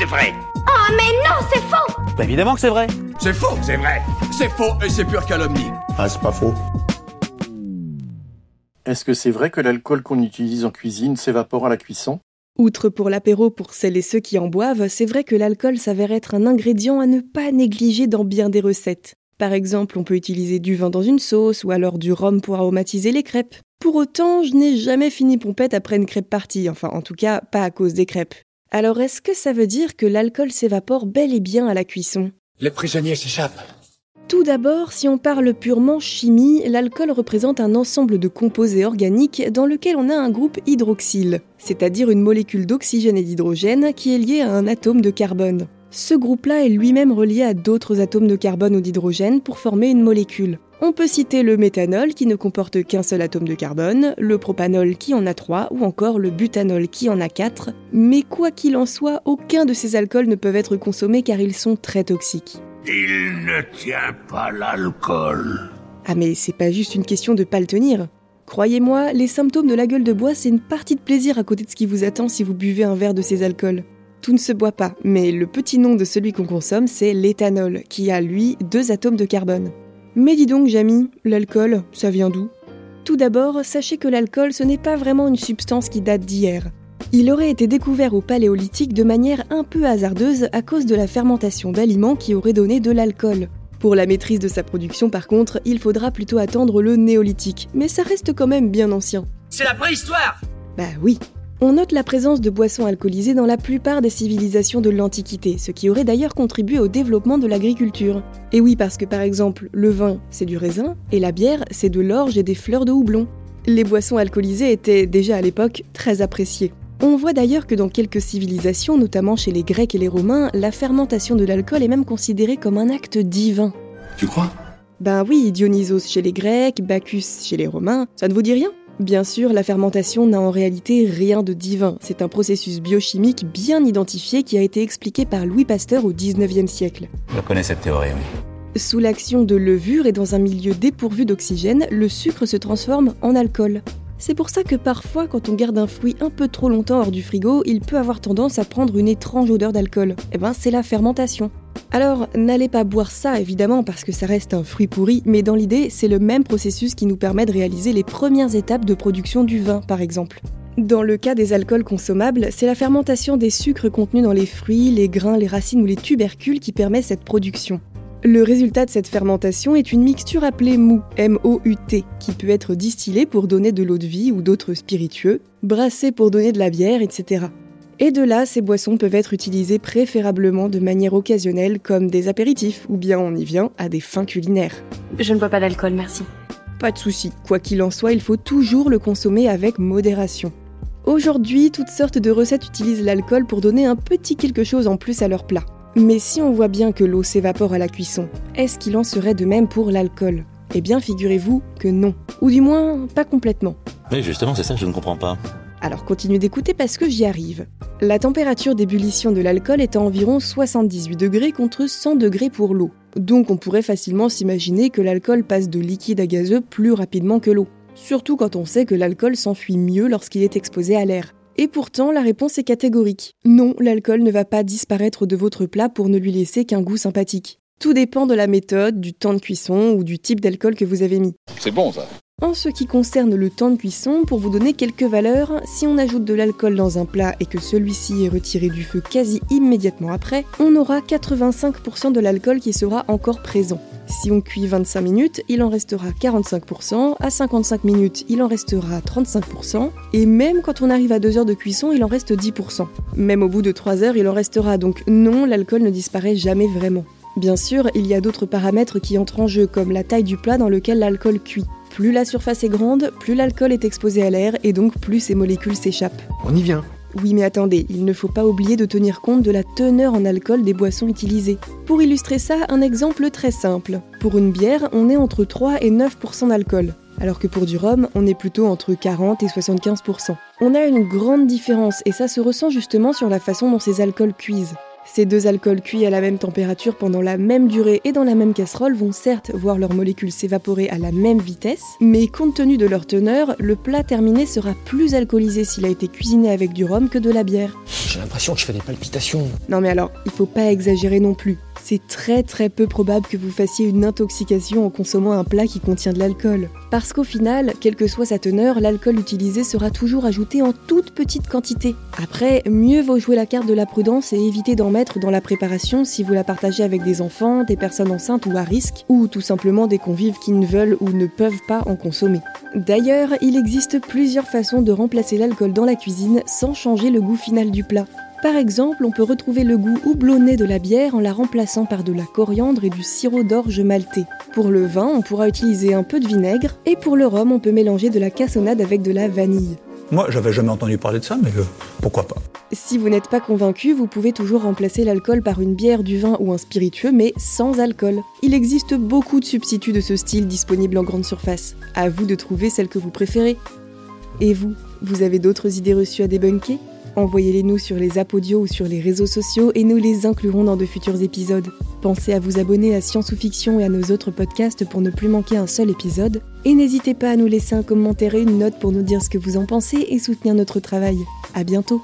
c'est vrai. Oh mais non, c'est faux Bah évidemment que c'est vrai. C'est faux, c'est vrai. C'est faux et c'est pure calomnie. Ah, c'est pas faux. Est-ce que c'est vrai que l'alcool qu'on utilise en cuisine s'évapore à la cuisson? Outre pour l'apéro pour celles et ceux qui en boivent, c'est vrai que l'alcool s'avère être un ingrédient à ne pas négliger dans bien des recettes. Par exemple, on peut utiliser du vin dans une sauce ou alors du rhum pour aromatiser les crêpes. Pour autant, je n'ai jamais fini pompette après une crêpe partie, enfin en tout cas pas à cause des crêpes. Alors est-ce que ça veut dire que l'alcool s'évapore bel et bien à la cuisson? Les prisonniers s'échappent. Tout d'abord, si on parle purement chimie, l'alcool représente un ensemble de composés organiques dans lequel on a un groupe hydroxyle, c'est-à-dire une molécule d'oxygène et d'hydrogène qui est liée à un atome de carbone. Ce groupe-là est lui-même relié à d'autres atomes de carbone ou d'hydrogène pour former une molécule. On peut citer le méthanol qui ne comporte qu'un seul atome de carbone, le propanol qui en a trois ou encore le butanol qui en a quatre. Mais quoi qu'il en soit, aucun de ces alcools ne peuvent être consommés car ils sont très toxiques. Il ne tient pas l'alcool. Ah mais c'est pas juste une question de pas le tenir. Croyez-moi, les symptômes de la gueule de bois, c'est une partie de plaisir à côté de ce qui vous attend si vous buvez un verre de ces alcools. Tout ne se boit pas, mais le petit nom de celui qu'on consomme, c'est l'éthanol, qui a lui deux atomes de carbone. Mais dis donc, Jamy, l'alcool, ça vient d'où? Tout d'abord, sachez que l'alcool, ce n'est pas vraiment une substance qui date d'hier. Il aurait été découvert au paléolithique de manière un peu hasardeuse à cause de la fermentation d'aliments qui aurait donné de l'alcool. Pour la maîtrise de sa production, par contre, il faudra plutôt attendre le néolithique, mais ça reste quand même bien ancien. C'est la préhistoire Bah oui. On note la présence de boissons alcoolisées dans la plupart des civilisations de l'Antiquité, ce qui aurait d'ailleurs contribué au développement de l'agriculture. Et oui, parce que par exemple, le vin, c'est du raisin, et la bière, c'est de l'orge et des fleurs de houblon. Les boissons alcoolisées étaient déjà à l'époque très appréciées. On voit d'ailleurs que dans quelques civilisations, notamment chez les Grecs et les Romains, la fermentation de l'alcool est même considérée comme un acte divin. Tu crois? Ben oui, Dionysos chez les Grecs, Bacchus chez les Romains, ça ne vous dit rien? Bien sûr, la fermentation n'a en réalité rien de divin. C'est un processus biochimique bien identifié qui a été expliqué par Louis Pasteur au 19e siècle. Je connais cette théorie, oui. Sous l'action de levure et dans un milieu dépourvu d'oxygène, le sucre se transforme en alcool. C'est pour ça que parfois, quand on garde un fruit un peu trop longtemps hors du frigo, il peut avoir tendance à prendre une étrange odeur d'alcool. Eh ben, c'est la fermentation. Alors, n'allez pas boire ça évidemment parce que ça reste un fruit pourri, mais dans l'idée, c'est le même processus qui nous permet de réaliser les premières étapes de production du vin, par exemple. Dans le cas des alcools consommables, c'est la fermentation des sucres contenus dans les fruits, les grains, les racines ou les tubercules qui permet cette production. Le résultat de cette fermentation est une mixture appelée mou, M-O-U-T, qui peut être distillée pour donner de l'eau de vie ou d'autres spiritueux, brassée pour donner de la bière, etc. Et de là, ces boissons peuvent être utilisées préférablement de manière occasionnelle comme des apéritifs, ou bien on y vient à des fins culinaires. Je ne bois pas d'alcool, merci. Pas de souci, quoi qu'il en soit, il faut toujours le consommer avec modération. Aujourd'hui, toutes sortes de recettes utilisent l'alcool pour donner un petit quelque chose en plus à leur plat. Mais si on voit bien que l'eau s'évapore à la cuisson, est-ce qu'il en serait de même pour l'alcool? Eh bien, figurez-vous que non. Ou du moins, pas complètement. Mais justement, c'est ça que je ne comprends pas. Alors continuez d'écouter parce que j'y arrive. La température d'ébullition de l'alcool est à environ 78 degrés contre 100 degrés pour l'eau. Donc on pourrait facilement s'imaginer que l'alcool passe de liquide à gazeux plus rapidement que l'eau. Surtout quand on sait que l'alcool s'enfuit mieux lorsqu'il est exposé à l'air. Et pourtant, la réponse est catégorique. Non, l'alcool ne va pas disparaître de votre plat pour ne lui laisser qu'un goût sympathique. Tout dépend de la méthode, du temps de cuisson ou du type d'alcool que vous avez mis. C'est bon ça. En ce qui concerne le temps de cuisson, pour vous donner quelques valeurs, si on ajoute de l'alcool dans un plat et que celui-ci est retiré du feu quasi immédiatement après, on aura 85% de l'alcool qui sera encore présent. Si on cuit 25 minutes, il en restera 45%, à 55 minutes, il en restera 35%, et même quand on arrive à 2 heures de cuisson, il en reste 10%. Même au bout de 3 heures, il en restera, donc non, l'alcool ne disparaît jamais vraiment. Bien sûr, il y a d'autres paramètres qui entrent en jeu, comme la taille du plat dans lequel l'alcool cuit. Plus la surface est grande, plus l'alcool est exposé à l'air et donc plus ces molécules s'échappent. On y vient. Oui mais attendez, il ne faut pas oublier de tenir compte de la teneur en alcool des boissons utilisées. Pour illustrer ça, un exemple très simple. Pour une bière, on est entre 3 et 9% d'alcool, alors que pour du rhum, on est plutôt entre 40 et 75%. On a une grande différence et ça se ressent justement sur la façon dont ces alcools cuisent. Ces deux alcools cuits à la même température pendant la même durée et dans la même casserole vont certes voir leurs molécules s'évaporer à la même vitesse, mais compte tenu de leur teneur, le plat terminé sera plus alcoolisé s'il a été cuisiné avec du rhum que de la bière. J'ai l'impression que je fais des palpitations. Non mais alors, il faut pas exagérer non plus. C'est très très peu probable que vous fassiez une intoxication en consommant un plat qui contient de l'alcool. Parce qu'au final, quelle que soit sa teneur, l'alcool utilisé sera toujours ajouté en toute petite quantité. Après, mieux vaut jouer la carte de la prudence et éviter d'en mettre dans la préparation si vous la partagez avec des enfants, des personnes enceintes ou à risque, ou tout simplement des convives qui ne veulent ou ne peuvent pas en consommer. D'ailleurs, il existe plusieurs façons de remplacer l'alcool dans la cuisine sans changer le goût final du plat. Par exemple, on peut retrouver le goût houblonné de la bière en la remplaçant par de la coriandre et du sirop d'orge malté. Pour le vin, on pourra utiliser un peu de vinaigre, et pour le rhum, on peut mélanger de la cassonade avec de la vanille. Moi, j'avais jamais entendu parler de ça, mais euh, pourquoi pas. Si vous n'êtes pas convaincu, vous pouvez toujours remplacer l'alcool par une bière, du vin ou un spiritueux, mais sans alcool. Il existe beaucoup de substituts de ce style disponibles en grande surface. À vous de trouver celle que vous préférez. Et vous, vous avez d'autres idées reçues à débunker? Envoyez-les nous sur les apodios ou sur les réseaux sociaux et nous les inclurons dans de futurs épisodes. Pensez à vous abonner à Science ou Fiction et à nos autres podcasts pour ne plus manquer un seul épisode. Et n'hésitez pas à nous laisser un commentaire et une note pour nous dire ce que vous en pensez et soutenir notre travail. À bientôt!